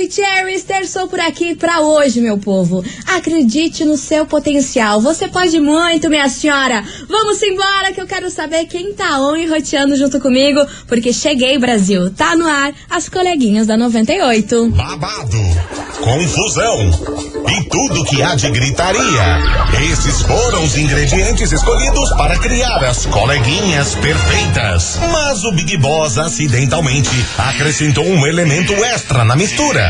Maravicheries, terçou por aqui pra hoje, meu povo. Acredite no seu potencial. Você pode muito, minha senhora. Vamos embora que eu quero saber quem tá on e roteando junto comigo, porque cheguei, Brasil. Tá no ar as coleguinhas da 98. Babado, confusão e tudo que há de gritaria. Esses foram os ingredientes escolhidos para criar as coleguinhas perfeitas. Mas o Big Boss acidentalmente acrescentou um elemento extra na mistura: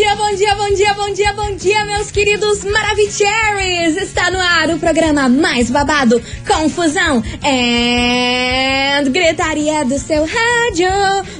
dia, bom dia, bom dia, bom dia, bom dia, meus queridos Maravicheries! Está no ar o programa mais babado, confusão e gritaria do seu rádio.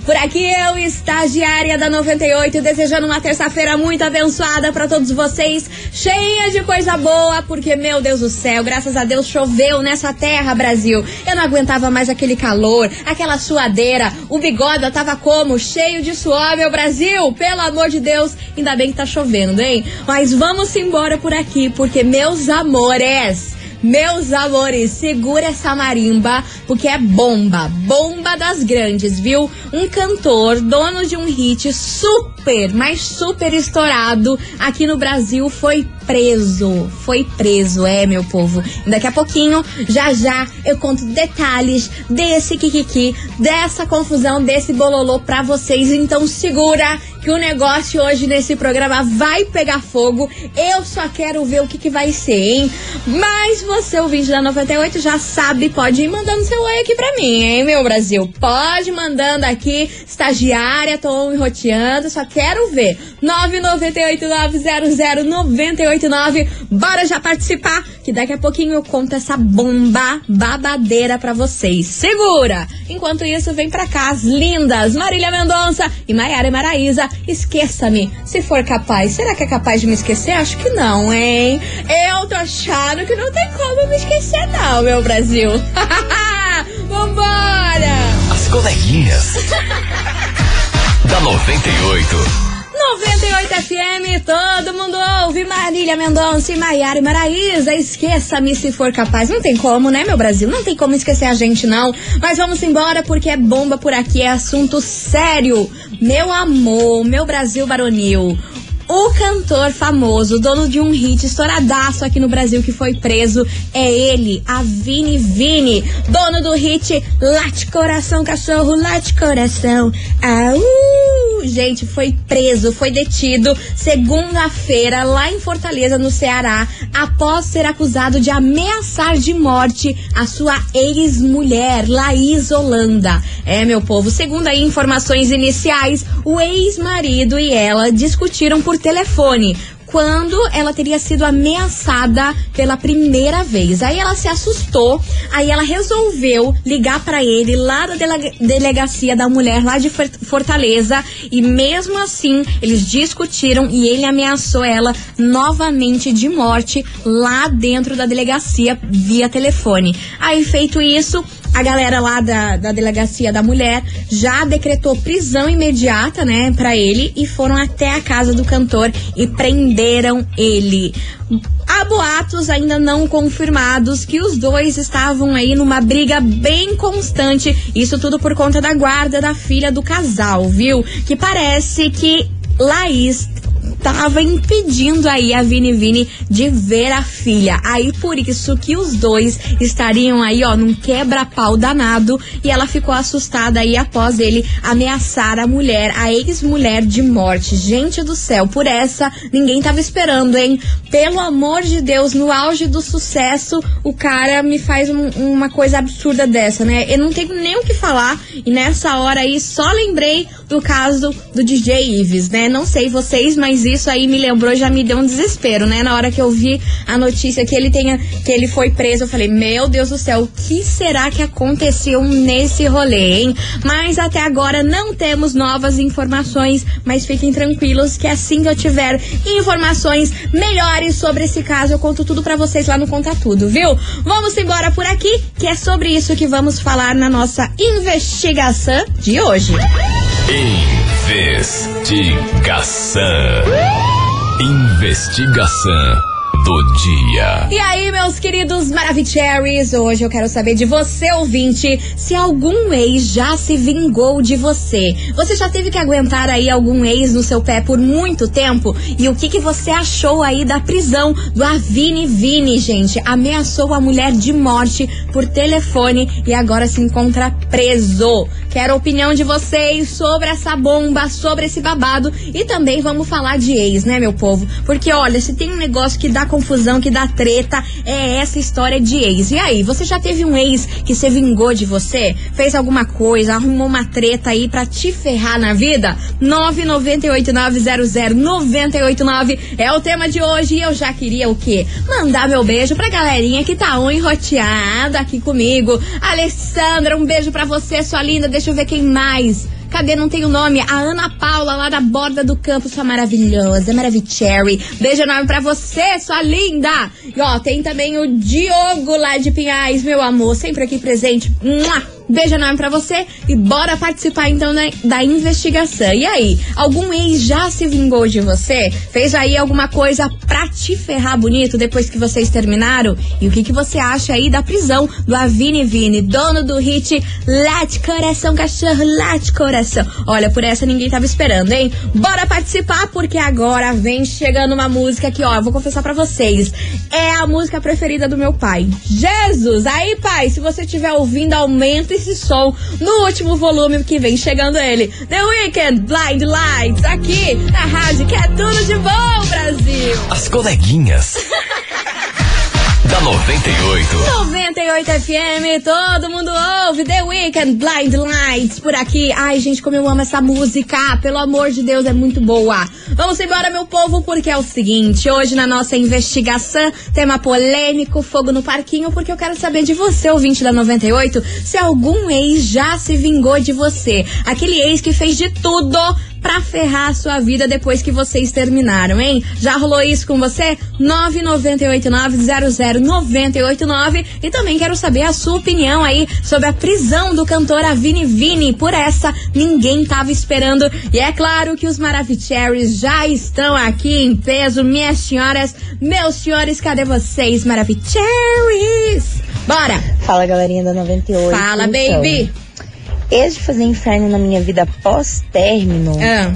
Por aqui eu, estagiária da 98, desejando uma terça-feira muito abençoada para todos vocês, cheia de coisa boa, porque, meu Deus do céu, graças a Deus choveu nessa terra, Brasil. Eu não aguentava mais aquele calor, aquela suadeira, o bigode tava como? Cheio de suor, meu Brasil! Pelo amor de Deus, ainda bem que tá chovendo, hein? Mas vamos embora por aqui, porque, meus amores. Meus amores, segura essa marimba, porque é bomba, bomba das grandes, viu? Um cantor, dono de um hit super, mas super estourado aqui no Brasil, foi preso. Foi preso, é, meu povo. Daqui a pouquinho, já já, eu conto detalhes desse kikiki, dessa confusão, desse bololô pra vocês. Então segura que o negócio hoje nesse programa vai pegar fogo. Eu só quero ver o que, que vai ser, hein? Mas você, ouvinte da 98, já sabe, pode ir mandando seu oi aqui pra mim, hein, meu Brasil? Pode mandando aqui, estagiária, tô enroteando, só quero ver. 998-900-989. Bora já participar, que daqui a pouquinho eu conto essa bomba babadeira pra vocês. Segura! Enquanto isso, vem pra cá as lindas Marília Mendonça e Maiara Maraísa. Esqueça-me, se for capaz. Será que é capaz de me esquecer? Acho que não, hein? Eu tô achando que não tem como me esquecer, não, meu Brasil. Vambora! As coleguinhas. da 98. 98 FM, todo mundo ouve Marília Mendonça e Maiara e Maraísa. Esqueça-me se for capaz. Não tem como, né, meu Brasil? Não tem como esquecer a gente, não. Mas vamos embora porque é bomba por aqui, é assunto sério. Meu amor, meu Brasil baronil. O cantor famoso, dono de um hit estouradaço aqui no Brasil que foi preso, é ele, a Vini Vini, dono do hit Late Coração Cachorro, Late Coração. Gente, foi preso, foi detido segunda-feira lá em Fortaleza, no Ceará, após ser acusado de ameaçar de morte a sua ex-mulher, Laís Holanda. É, meu povo, segundo aí informações iniciais, o ex-marido e ela discutiram por telefone quando ela teria sido ameaçada pela primeira vez. Aí ela se assustou, aí ela resolveu ligar para ele lá da delega delegacia da mulher lá de Fortaleza e mesmo assim eles discutiram e ele ameaçou ela novamente de morte lá dentro da delegacia via telefone. Aí feito isso, a galera lá da, da delegacia da mulher já decretou prisão imediata, né, para ele e foram até a casa do cantor e prenderam ele. Há boatos ainda não confirmados que os dois estavam aí numa briga bem constante. Isso tudo por conta da guarda da filha do casal, viu? Que parece que Laís tava impedindo aí a Vini Vini de ver a filha. Aí por isso que os dois estariam aí, ó, num quebra-pau danado e ela ficou assustada aí após ele ameaçar a mulher, a ex-mulher de morte. Gente do céu, por essa ninguém tava esperando, hein? Pelo amor de Deus, no auge do sucesso, o cara me faz um, uma coisa absurda dessa, né? Eu não tenho nem o que falar e nessa hora aí só lembrei do caso do DJ Ives, né? Não sei vocês, mas isso aí me lembrou, já me deu um desespero, né? Na hora que eu vi a notícia que ele tenha, que ele foi preso, eu falei, meu Deus do céu, o que será que aconteceu nesse rolê, hein? Mas até agora não temos novas informações, mas fiquem tranquilos que assim que eu tiver informações melhores sobre esse caso, eu conto tudo para vocês lá no Conta Tudo, viu? Vamos embora por aqui, que é sobre isso que vamos falar na nossa investigação de hoje. Investigação. Investigação do dia. E aí, meus queridos Maravicheries, hoje eu quero saber de você, ouvinte, se algum ex já se vingou de você. Você já teve que aguentar aí algum ex no seu pé por muito tempo? E o que, que você achou aí da prisão do Avini Vini, gente? Ameaçou a mulher de morte por telefone e agora se encontra preso. Quero a opinião de vocês sobre essa bomba, sobre esse babado e também vamos falar de ex, né, meu povo? Porque olha, se tem um negócio que dá confusão, que dá treta, é essa história de ex. E aí, você já teve um ex que se vingou de você? Fez alguma coisa, arrumou uma treta aí pra te ferrar na vida? 998900989 é o tema de hoje e eu já queria o quê? Mandar meu beijo pra galerinha que tá enroteada aqui comigo. Alessandra, um beijo pra você, sua linda. Deixa eu ver quem mais. Cadê? Não tem o nome. A Ana Paula, lá da borda do campo, sua maravilhosa, maravicherry. Beijo enorme pra você, sua linda. E ó, tem também o Diogo lá de Pinhais, meu amor, sempre aqui presente. Mua! Beijo enorme pra você e bora participar então da, da, investigação. E aí, algum ex já se vingou de você? Fez aí alguma coisa pra te ferrar bonito depois que vocês terminaram? E o que, que você acha aí da prisão do Avini Vini, dono do hit Late Coração Cachorro, Late Coração? Olha, por essa ninguém tava esperando, hein? Bora participar porque agora vem chegando uma música que, ó, eu vou confessar pra vocês, é a música preferida do meu pai. Jesus! Aí, pai, se você estiver ouvindo, aumenta esse som no último volume que vem chegando ele. The Weekend Blind Lights, aqui na rádio que é tudo de bom, Brasil. As coleguinhas. da 98. 98 FM, todo mundo ouve The Weekend Blind Lights por aqui. Ai, gente, como eu amo essa música. Pelo amor de Deus, é muito boa. Vamos embora, meu povo, porque é o seguinte: hoje na nossa investigação, tema polêmico, fogo no parquinho, porque eu quero saber de você, ouvinte da 98, se algum ex já se vingou de você. Aquele ex que fez de tudo pra ferrar a sua vida depois que vocês terminaram, hein? Já rolou isso com você? 998900989 e também quero saber a sua opinião aí sobre a prisão do cantor Avini Vini. Por essa, ninguém tava esperando. E é claro que os Maravicheries já estão aqui em peso, minhas senhoras, meus senhores, cadê vocês, Maravicheries? Bora! Fala, galerinha da 98. Fala, então. baby! Esse de fazer inferno na minha vida pós-término Ah,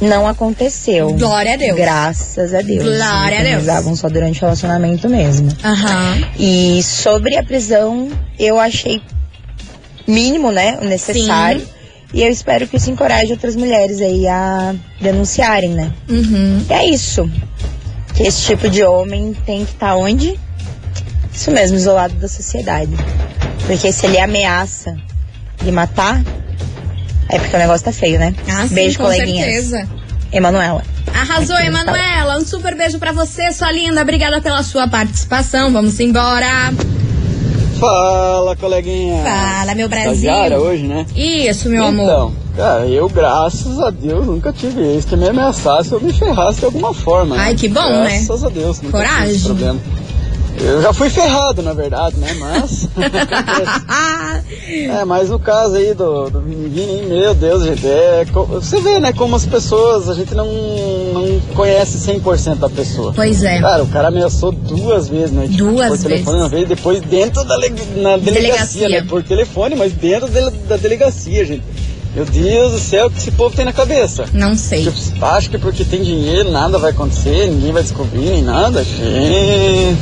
não aconteceu. Glória a Deus. Graças a Deus. Glória a Deus. Usavam só durante o relacionamento mesmo. Aham. E sobre a prisão, eu achei mínimo, né? O necessário. E eu espero que isso encoraje outras mulheres aí a denunciarem, né? Uhum. E é isso. Que esse tipo de homem tem que estar onde? Isso mesmo, isolado da sociedade. Porque se ele ameaça de matar, é porque o negócio tá feio, né? Ah, sim, Beijo, com coleguinhas. certeza. Emanuela. Arrasou, Aqui, Emanuela. Um super beijo pra você, sua linda. Obrigada pela sua participação. Vamos embora. Fala, coleguinha. Fala, meu Brasil. Estagiária hoje, né? Isso, meu amor. Então, cara, eu, graças a Deus, nunca tive ex que me ameaçasse ou me ferrasse de alguma forma. Ai, né? que bom, né? Graças a Deus. Nunca Coragem. tive esse problema. Eu já fui ferrado, na verdade, né? Mas. É, mas no caso aí do, do meu Deus, gente, é, você vê, né, como as pessoas, a gente não, não conhece 100% da pessoa. pois é. Cara, o cara ameaçou duas vezes, né? Tipo, Duas por telefone vezes. uma vez, depois dentro da na delegacia, Delegacia. né? Por telefone, mas dentro dele- da delegacia, gente. Meu Deus do céu, o que esse povo tem na cabeça? Não sei. Tipo, acho que porque tem dinheiro, nada vai acontecer, ninguém vai descobrir, nem nada. Gente.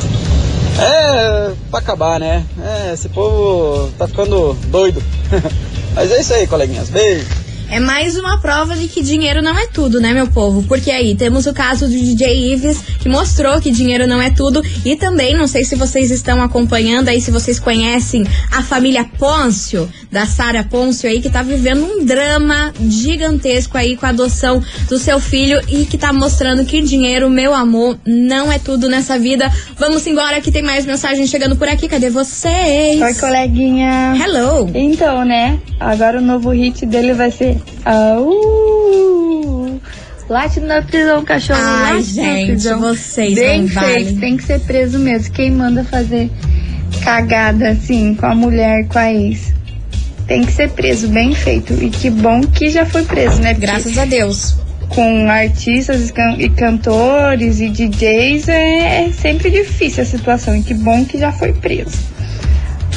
É, pra acabar, né? É, esse povo tá ficando doido. Mas é isso aí, coleguinhas. Beijo. É mais uma prova de que dinheiro não é tudo, né, meu povo? Porque aí temos o caso do DJ Ives, que mostrou que dinheiro não é tudo. E também, não sei se vocês estão acompanhando aí, se vocês conhecem a família Pôncio, da Sara Pôncio aí, que tá vivendo um drama gigantesco aí com a adoção do seu filho e que tá mostrando que dinheiro, meu amor, não é tudo nessa vida. Vamos embora que tem mais mensagem chegando por aqui. Cadê vocês? Oi, coleguinha. Hello! Então, né? Agora o novo hit dele vai ser. Au! Late na prisão, cachorro. Ai, late na gente, prisão. vocês Bem feito, valem. tem que ser preso mesmo. Quem manda fazer cagada assim com a mulher, com a ex? tem que ser preso, bem feito. E que bom que já foi preso, né? Porque Graças a Deus. com artistas e cantores e DJs é sempre difícil a situação. E que bom que já foi preso.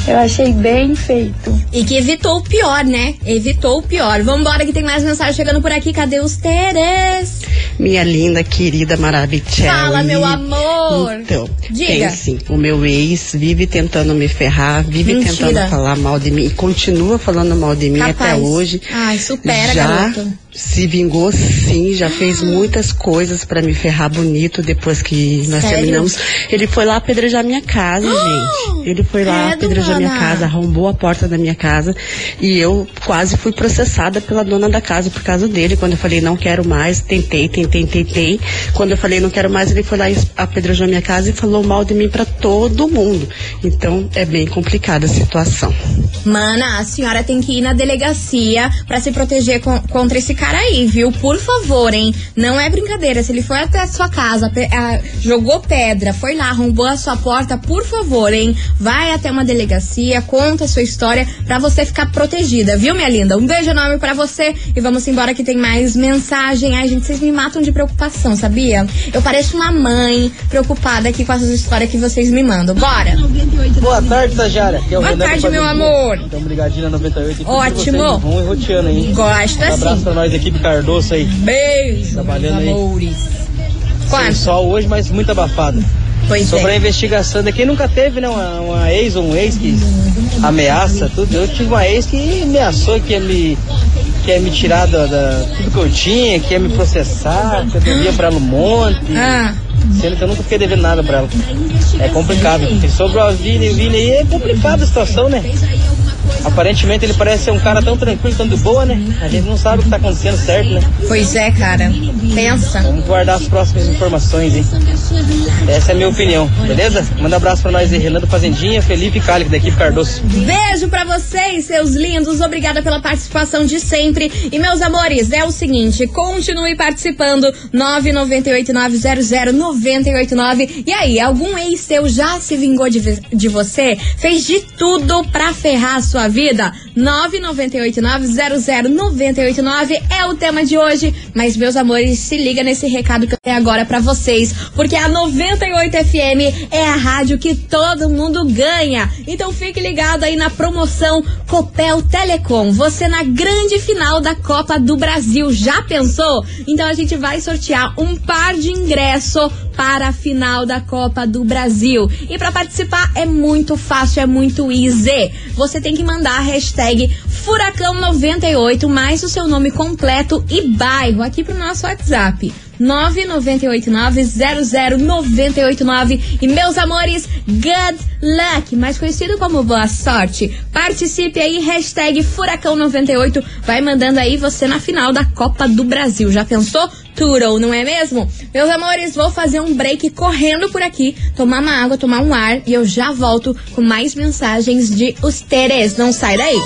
Eu achei bem feito. E que evitou o pior, né? Evitou o pior. Vambora que tem mais mensagem chegando por aqui. Cadê os Teres? Minha linda, querida, maravilhosa. Fala, meu amor. Então, Diga. tem sim. O meu ex vive tentando me ferrar, vive Mentira. tentando falar mal de mim e continua falando mal de mim Capaz. até hoje. Ai, supera, já garoto. se vingou sim, já fez muitas coisas pra me ferrar bonito depois que nós Sério? terminamos. Ele foi lá apedrejar minha casa, gente. Ele foi lá Credo, apedrejar minha casa, arrombou a porta da minha casa e eu quase fui processada pela dona da casa por causa dele. Quando eu falei não quero mais, tentei, tentei, tentei. Quando eu falei não quero mais, ele foi lá e apedrejou minha casa e falou mal de mim pra todo mundo. Então é bem complicada a situação. Mana, a senhora tem que ir na delegacia pra se proteger con- contra esse cara aí, viu? Por favor, hein? Não é brincadeira. Se ele foi até a sua casa, ah, jogou pedra, foi lá, arrombou a sua porta, por favor, hein? Vai até uma delegacia, conta a sua história pra você ficar protegida, viu, minha linda? Um beijo enorme pra você e vamos embora que tem mais mensagem. Ai, gente, vocês me matam de preocupação, sabia? Eu pareço uma mãe preocupada aqui com essas histórias que vocês me mandam. Bora! Boa tarde. Aqui é Boa Renan tarde, meu amor. Estamos ligadinho na 98. e Ótimo. Vão e roteando aí. Gosto Um abraço assim. pra nós, equipe Cardoso aí. Beijo, Trabalhando aí. amores. Quanto? sol hoje, mas muito abafado. Pois Sobre a é. investigação de quem nunca teve, né? Uma, uma ex ou um ex que ameaça tudo. Eu tive uma ex que ameaçou que ia me, que ia me tirar da, da- tudo que eu tinha, que ia me processar, que eu devia pra ela um monte. Ah, Sendo que eu nunca fiquei devendo nada pra ela. É complicado. E sobre o Vini, Vini aí é complicada a situação, né? Aparentemente ele parece ser um cara tão tranquilo, tão de boa, né? A gente não sabe o que tá acontecendo certo, né? pois é, cara. Pensa. Vamos guardar as próximas informações, hein? Essa é a minha opinião, beleza? Manda um abraço pra nós aí, Renan do Fazendinha, Felipe Cálico, da equipe Cardoso. Beijo pra vocês, seus lindos. Obrigada pela participação de sempre. E meus amores, é o seguinte, continue participando. 998900989. E aí, algum ex seu já se vingou de, de você? Fez de tudo pra ferrar a sua vida? 998900989 é o tema de hoje. Mas meus amores, se liga nesse recado que eu tenho agora pra vocês, porque a 98 FM é a rádio que todo mundo ganha. Então fique ligado aí na promoção Copel Telecom. Você na grande final da Copa do Brasil. Já pensou? Então a gente vai sortear um par de ingresso para a final da Copa do Brasil. E para participar é muito fácil, é muito easy. Você tem que mandar a hashtag Furacão98 mais o seu nome completo e bairro aqui pro nosso WhatsApp. 998900989 e meus amores, good luck, mais conhecido como boa sorte. Participe aí, hashtag Furacão98, vai mandando aí você na final da Copa do Brasil. Já pensou? Turo, não é mesmo? Meus amores, vou fazer um break correndo por aqui, tomar uma água, tomar um ar e eu já volto com mais mensagens de os Teres. Não sai daí.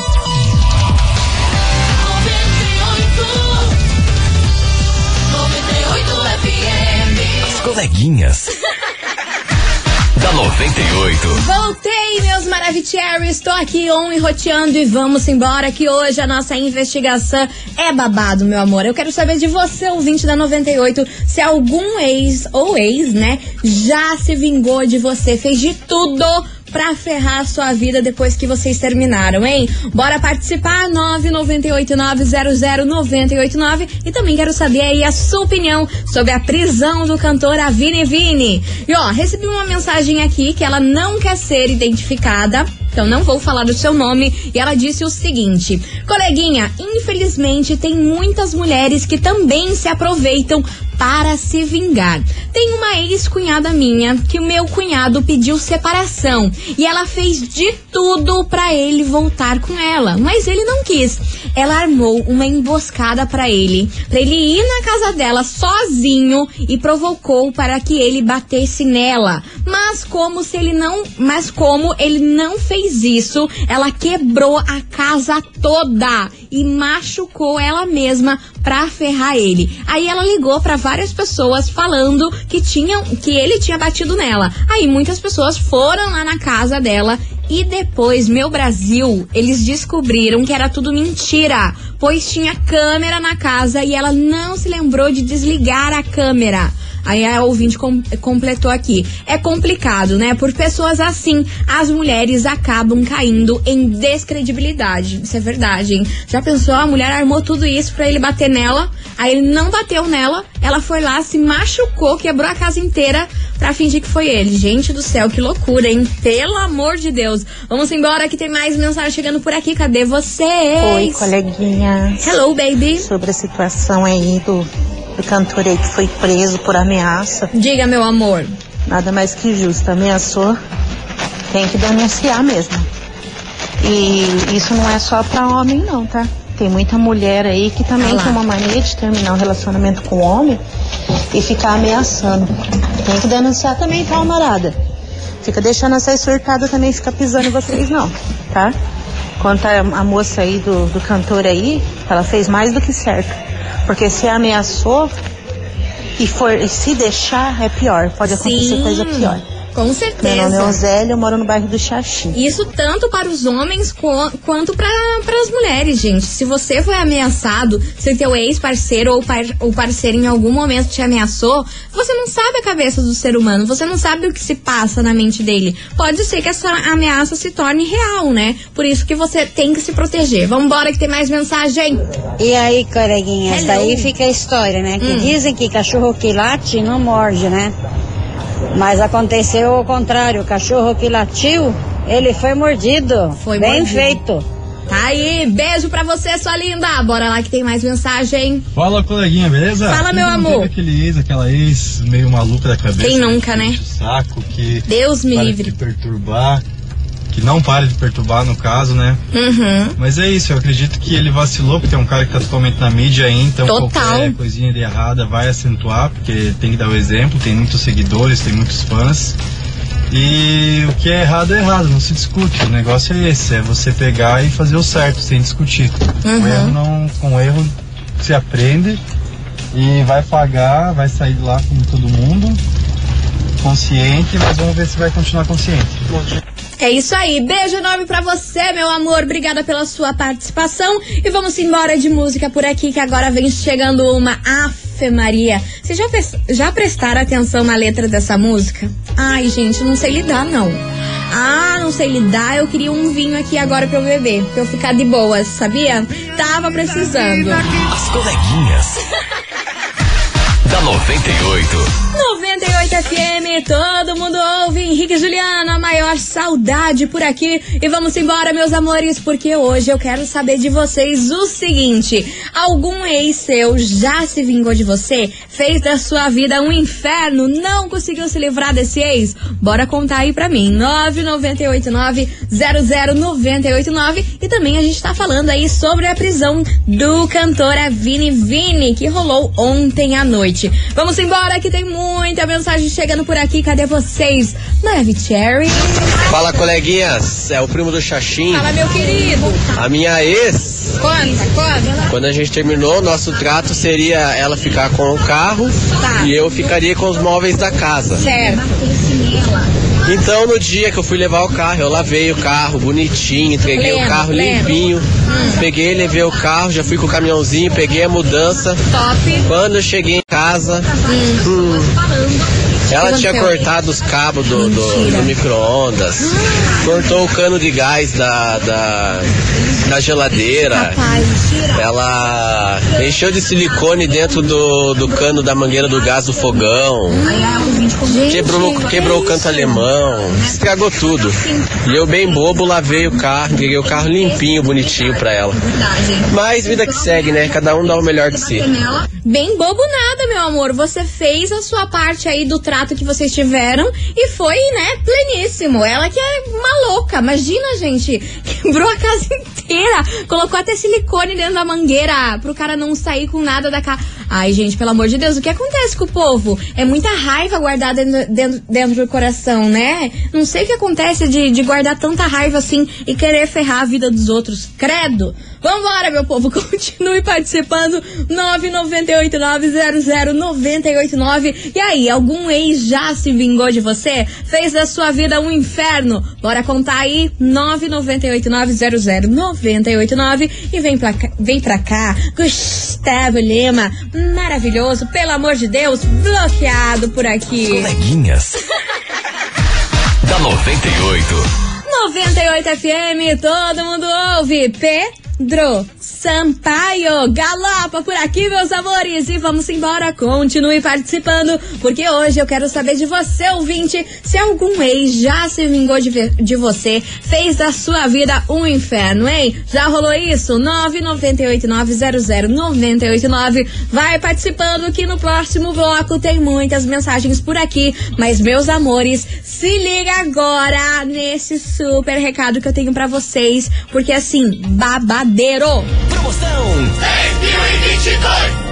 Coleguinhas. da 98. Voltei, meus Maravicheries. Estou aqui on e roteando e vamos embora que hoje a nossa investigação é babado, meu amor. Eu quero saber de você, ouvinte da 98, se algum ex ou ex, né, já se vingou de você, fez de tudo pra ferrar a sua vida depois que vocês terminaram, hein? Bora participar? 998900989 e também quero saber aí a sua opinião sobre a prisão do cantor Avini Vini. E ó, recebi uma mensagem aqui que ela não quer ser identificada. Então não vou falar do seu nome. E ela disse o seguinte: Coleguinha, infelizmente tem muitas mulheres que também se aproveitam para se vingar. Tem uma ex-cunhada minha que o meu cunhado pediu separação e ela fez de tudo para ele voltar com ela, mas ele não quis. Ela armou uma emboscada para ele, para ele ir na casa dela sozinho e provocou para que ele batesse nela. Mas como se ele não, mas como ele não fez isso, ela quebrou a casa toda e machucou ela mesma pra ferrar ele. Aí ela ligou pra várias pessoas falando que tinham que ele tinha batido nela. Aí muitas pessoas foram lá na casa dela E depois, meu Brasil, eles descobriram que era tudo mentira, pois tinha câmera na casa e ela não se lembrou de desligar a câmera. Aí a ouvinte com, completou aqui. É complicado, né? Por pessoas assim, as mulheres acabam caindo em descredibilidade. Isso é verdade, hein? Já pensou? A mulher armou tudo isso pra ele bater nela, aí ele não bateu nela, ela foi lá, se machucou, quebrou a casa inteira pra fingir que foi ele. Gente do céu, que loucura, hein? Pelo amor de Deus. Vamos embora que tem mais mensagem chegando por aqui. Cadê vocês? Oi, coleguinha. Hello, baby. Sobre a situação aí do, do cantor aí que foi preso por ameaça. Diga, meu amor. Nada mais que justo. Ameaçou, tem que denunciar mesmo. E isso não é só pra homem, não, tá? Tem muita mulher aí que também Ah tem uma mania de terminar um relacionamento com o homem e ficar ameaçando. Tem que denunciar também, tá, camarada? Fica deixando essa surtada também fica pisando em vocês, não, tá? Quanto a, a moça aí do, do cantor aí, ela fez mais do que certo. Porque se ameaçou e for e se deixar, é pior. Pode acontecer Sim, coisa pior. Com Meu nome é certeza. Osélia, eu moro no bairro do Xaxim. Isso tanto para os homens qu- quanto para as mulheres, gente. Se você foi ameaçado, se teu ex-parceiro ou, par, ou parceiro em algum momento te ameaçou, você não sabe a cabeça do ser humano, você não sabe o que se passa na mente dele. Pode ser que essa ameaça se torne real, né? Por isso que você tem que se proteger. Vambora que tem mais mensagem. E aí, coleguinhas, Hello. daí fica a história, né? Que Hum. dizem que cachorro que late não morde, né? Mas aconteceu o contrário, o cachorro que latiu, ele foi mordido. Foi Bem mordido. feito. Tá aí, beijo pra você, sua linda. Bora lá que tem mais mensagem. Fala, coleguinha, beleza? Fala, meu Não amor. teve aquele ex, aquela ex meio maluca da cabeça. Quem nunca, né? saco, que Deus me livre. de perturbar, que não para de perturbar no caso, né? Uhum. Mas é isso, eu acredito que ele vacilou, porque é um cara que tá totalmente na mídia aí, então Total. qualquer coisinha de errada vai acentuar, porque tem que dar o exemplo, tem muitos seguidores, tem muitos fãs. E o que é errado é errado, não se discute. O negócio é esse, é você pegar e fazer o certo, sem discutir. Uhum. Com erro não. Com erro se aprende e vai pagar, vai sair de lá como todo mundo, consciente, mas vamos ver se vai continuar consciente. É isso aí. Beijo enorme pra você, meu amor. Obrigada pela sua participação. E vamos embora de música por aqui, que agora vem chegando uma Afe Maria. Vocês já, já prestaram atenção na letra dessa música? Ai, gente, não sei lidar, não. Ah, não sei lidar. Eu queria um vinho aqui agora pra eu beber. Pra eu ficar de boas, sabia? Tava precisando. As coleguinhas. da 98. 98 FM, todo mundo ouve. Henrique e Juliana, a maior saudade por aqui. E vamos embora, meus amores, porque hoje eu quero saber de vocês o seguinte: algum ex seu já se vingou de você? Fez da sua vida um inferno? Não conseguiu se livrar desse ex? Bora contar aí pra mim. 9989-00989. E também a gente tá falando aí sobre a prisão do cantor Vini Vini, que rolou ontem à noite. Vamos embora, que tem muita mensagem chegando por aqui. Cadê vocês? Neve Cherry. Fala, coleguinhas. É o primo do Xaxim. Fala, meu querido. A minha ex, Conta, conta. quando a gente terminou, nosso trato seria ela ficar com o carro Tá. e eu ficaria com os móveis da casa. Certo. Então, no dia que eu fui levar o carro, eu lavei o carro bonitinho, entreguei Lembro, o carro lembro. limpinho. Peguei, levei o carro, já fui com o caminhãozinho, peguei a mudança. Top. Quando eu cheguei em casa, hum, ela tinha cortado os cabos do, do, do micro-ondas, cortou o cano de gás da, da, da geladeira. Ela encheu de silicone dentro do, do cano da mangueira do gás do fogão. Gente. Quebrou, quebrou o canto alemão, estragou tudo. E eu, bem bobo, lavei o carro, entreguei o carro limpinho, bonitinho pra ela. Mas vida que segue, né? Cada um dá o melhor de si. Bem bobo nada, meu amor. Você fez a sua parte aí do trato que vocês tiveram e foi, né, pleníssimo. Ela que é uma louca. Imagina, gente. Quebrou a casa inteira. Colocou até silicone dentro da mangueira pro cara não sair com nada da casa. Ai, gente, pelo amor de Deus, o que acontece com o povo? É muita raiva guardada dentro, dentro, dentro do coração, né? Não sei o que acontece de, de guardar tanta raiva assim e querer ferrar a vida dos outros. Credo! Vambora, meu povo, continue participando. 998900989. E aí, algum ex já se vingou de você? Fez da sua vida um inferno? Bora contar aí. 998900989. E vem pra, cá, vem pra cá, Gustavo Lima. Maravilhoso, pelo amor de Deus, bloqueado por aqui. Coleguinhas. da 98. 98 FM, todo mundo ouve. Pedro Sampaio, galopa por aqui, meus amores. E vamos embora, continue participando, porque hoje eu quero saber de você, ouvinte, se algum ex já se vingou de, de você, fez da sua vida um inferno, hein? Já rolou isso? 998900989. Vai participando que no próximo bloco tem muitas mensagens por aqui. Mas, meus amores, se liga agora nesse super recado que eu tenho para vocês, porque assim, babadeiro. Promoção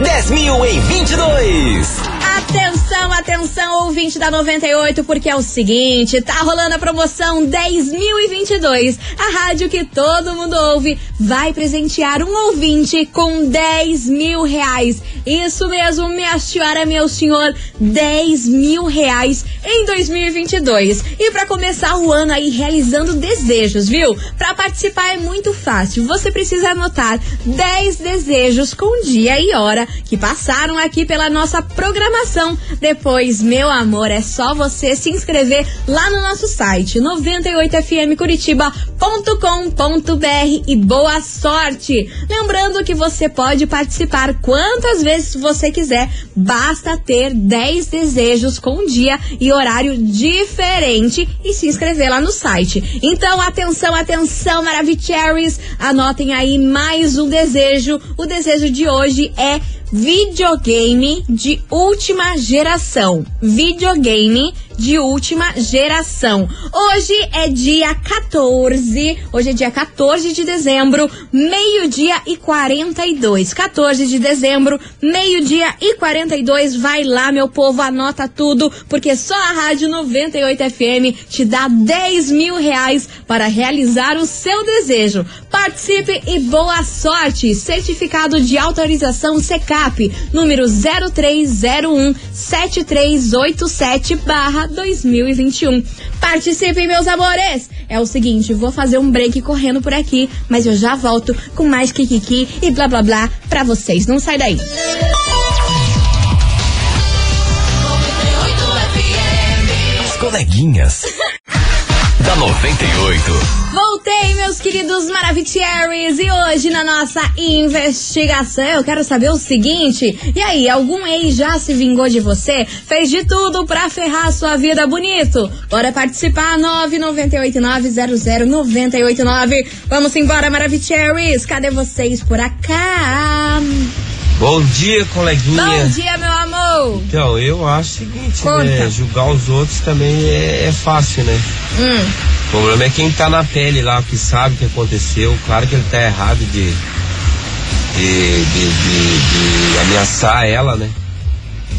10 mil em 22. Atenção, atenção, ouvinte da 98, porque é o seguinte, tá rolando a promoção 10.022. A rádio que todo mundo ouve vai presentear um ouvinte com 10 mil reais. Isso mesmo, minha senhora, meu senhor, 10 mil reais em 2022. E para começar o ano aí realizando desejos, viu? Para participar é muito fácil. Você precisa anotar 10 desejos com dia e hora que passaram aqui pela nossa programação. Depois, meu amor, é só você se inscrever lá no nosso site 98fmcuritiba.com.br e boa sorte. Lembrando que você pode participar quantas vezes você quiser, basta ter 10 desejos com dia e horário diferente e se inscrever lá no site. Então, atenção, atenção, Maravicheries, anotem aí mais um desejo. O desejo de hoje é videogame de última geração. Videogame de última geração. Hoje é dia 14, hoje é dia 14 de dezembro, meio-dia e 42. 14 de dezembro, meio-dia e 42. Vai lá, meu povo, anota tudo, porque só a Rádio 98 FM te dá 10 mil reais para realizar o seu desejo. Participe e boa sorte! Certificado de autorização SECAP, número 0301 7387 barra 2021. Participem, meus amores! É o seguinte, vou fazer um break correndo por aqui, mas eu já volto com mais kikiki e blá blá blá pra vocês. Não sai daí! As coleguinhas. da 98. Voltei, meus queridos Maravicheries, e hoje na nossa investigação eu quero saber o seguinte: e aí, algum ex já se vingou de você? Fez de tudo pra ferrar a sua vida bonito? Bora participar, 998900989. Vamos embora, Maravicheries, cadê vocês por acá? Bom dia, coleguinha. Bom dia, meu amor. Então, eu acho o seguinte, Conta. né? Julgar os outros também é, é fácil, né? Hum, O problema é quem tá na pele lá, que sabe o que aconteceu. Claro que ele tá errado de, de, de, de- de ameaçar ela, né?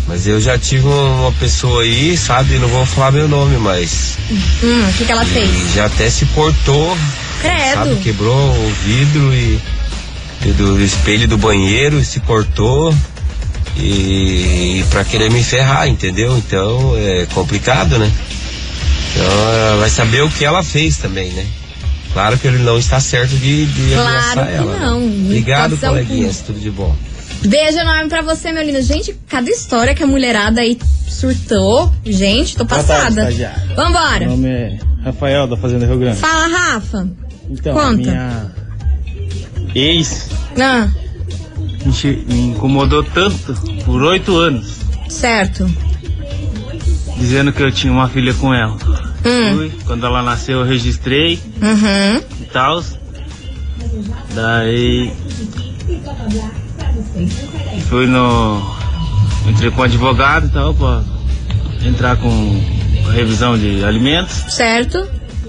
Mas eu já tive uma pessoa aí, sabe? Não vou falar meu nome, mas hum, o que, que ela fez? e já até se portou, Credo. sabe? Quebrou o vidro e, e do espelho do banheiro, se cortou e, para querer me ferrar, entendeu? Então é complicado, né? Então ela vai saber o que ela fez também, né? Claro que ele não está certo de, de Claro ameaçar que ela. né? não. Obrigado, ser um coleguinhas. Tudo de bom. Beijo enorme pra você, meu lindo. Gente, cada história que a mulherada aí surtou. Gente, tô tarde, passada. estagiário. Vambora. Meu nome é Rafael, da Fazenda Rio Grande. Fala, Rafa. Então, Conta. minha ex Ah, me incomodou tanto por oito anos, certo. dizendo que eu tinha uma filha com ela. Hum. Fui, quando ela nasceu, eu registrei Uhum. e tal. Daí. Fui no. Entrei com um advogado e tal, pra entrar com revisão de alimentos. Certo.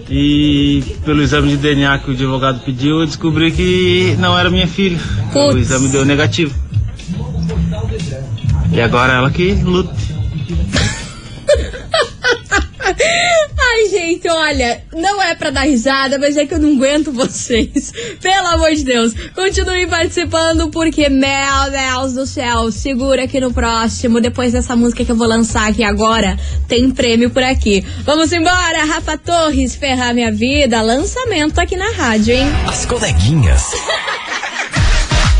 E pelo exame de DNA que o advogado pediu, eu descobri que não era minha filha. O Putz. exame deu negativo. E agora ela que luta. Gente, olha, não é pra dar risada, mas é que eu não aguento vocês. Pelo amor de Deus. Continue participando, porque, meu Deus do céu, segura aqui no próximo. Depois dessa música que eu vou lançar aqui agora, tem prêmio por aqui. Vamos embora, Rafa Torres, ferrar minha vida. Lançamento aqui na rádio, hein? As coleguinhas.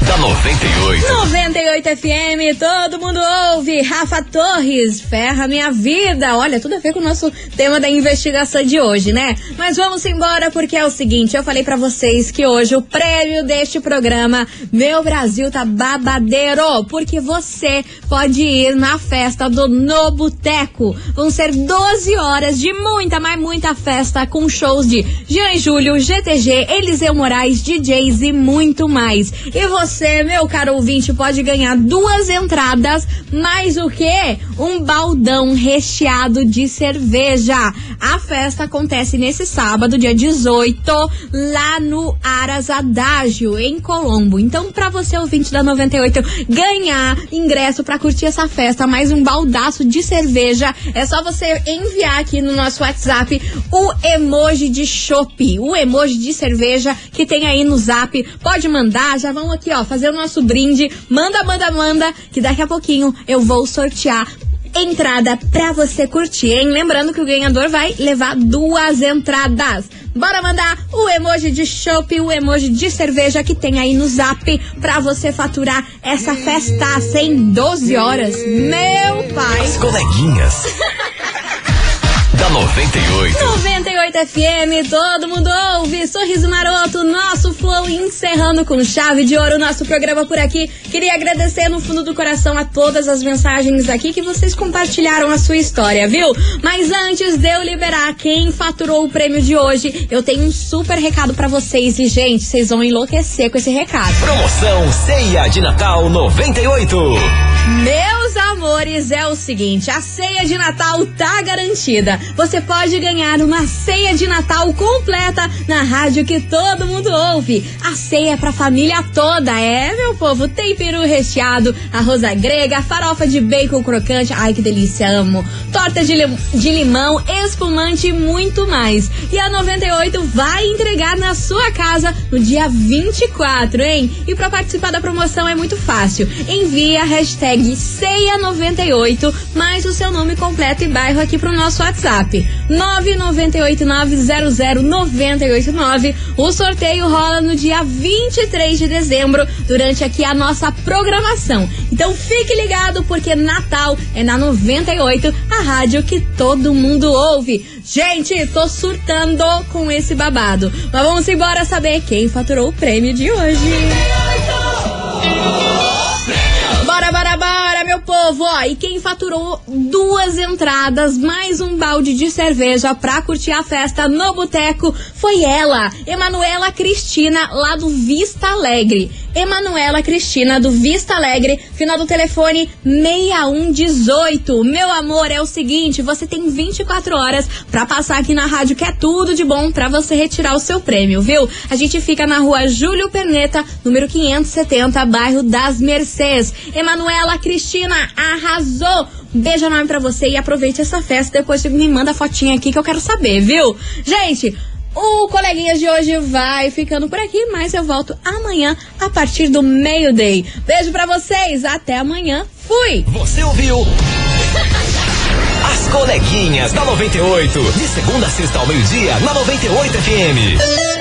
da 98. 98 FM, todo mundo ouve. Rafa Torres, ferra minha vida. Olha, tudo a ver com o nosso tema da investigação de hoje, né? Mas vamos embora porque é o seguinte, eu falei pra vocês que hoje o prêmio deste programa Meu Brasil tá babadeiro, porque você pode ir na festa do No Boteco. Vão ser 12 horas de muita, mas muita festa com shows de Jean Júlio, GTG, Eliseu Moraes, DJs e muito mais. E você, meu caro ouvinte, pode ganhar duas entradas, mais o que? Um baldão recheado de cerveja. A festa acontece nesse sábado, dia 18, lá no Aras Adágio, em Colombo. Então, pra você, ouvinte da 98, ganhar ingresso pra curtir essa festa, mais um baldaço de cerveja, é só você enviar aqui no nosso WhatsApp o emoji de chopp, o emoji de cerveja que tem aí no zap. Pode mandar, já vão aqui, ó, fazer o nosso brinde. Manda, manda, manda, que daqui a pouquinho eu vou sortear entrada pra você curtir, hein? Lembrando que o ganhador vai levar duas entradas. Bora mandar o emoji de chopp, o emoji de cerveja que tem aí no zap pra você faturar essa festa em 12 horas. Meu pai. As coleguinhas. da 98. 98 FM, todo mundo ouve. Sorriso Maroto, nosso flow encerrando com chave de ouro o nosso programa por aqui. Queria agradecer no fundo do coração a todas as mensagens aqui que vocês compartilharam a sua história, viu? Mas antes de eu liberar quem faturou o prêmio de hoje, eu tenho um super recado pra vocês. E, gente, vocês vão enlouquecer com esse recado. Promoção Ceia de Natal 98. Meus amores, é o seguinte: a ceia de Natal tá garantida. Você pode ganhar uma ceia de Natal completa na rádio que todo mundo ouve. A ceia é pra família toda, é, meu povo? Tem peru recheado, arroz grega, farofa de bacon crocante, ai que delícia, amo. Torta de, lim- de limão, espumante e muito mais. E a 98 vai entregar na sua casa no dia 24, hein? E pra participar da promoção é muito fácil. Envie a hashtag CEIA98 mais o seu nome completo e bairro aqui pro nosso WhatsApp. 998900989. O sorteio rola no dia 23 de dezembro, durante aqui a nossa programação. Então fique ligado, porque Natal é na 98, a rádio que todo mundo ouve. Gente, tô surtando com esse babado. Mas vamos embora saber quem faturou o prêmio de hoje. Meu povo! Ó, e quem faturou duas entradas, mais um balde de cerveja pra curtir a festa no boteco foi ela, Emanuela Cristina, lá do Vista Alegre. Emanuela Cristina, do Vista Alegre, final do telefone 6118. Meu amor, é o seguinte, você tem 24 horas pra passar aqui na rádio, que é tudo de bom pra você retirar o seu prêmio, viu? A gente fica na rua Júlio Perneta, número 570, bairro das Mercês. Emanuela Cristina, arrasou! Beijo enorme pra você e aproveite essa festa. Depois me manda a fotinha aqui que eu quero saber, viu? Gente, o Coleguinhas de hoje vai ficando por aqui, mas eu volto amanhã a partir do meio-day. Beijo pra vocês, até amanhã. Fui! Você ouviu? As coleguinhas da 98. De segunda a sexta ao meio-dia, na 98 FM.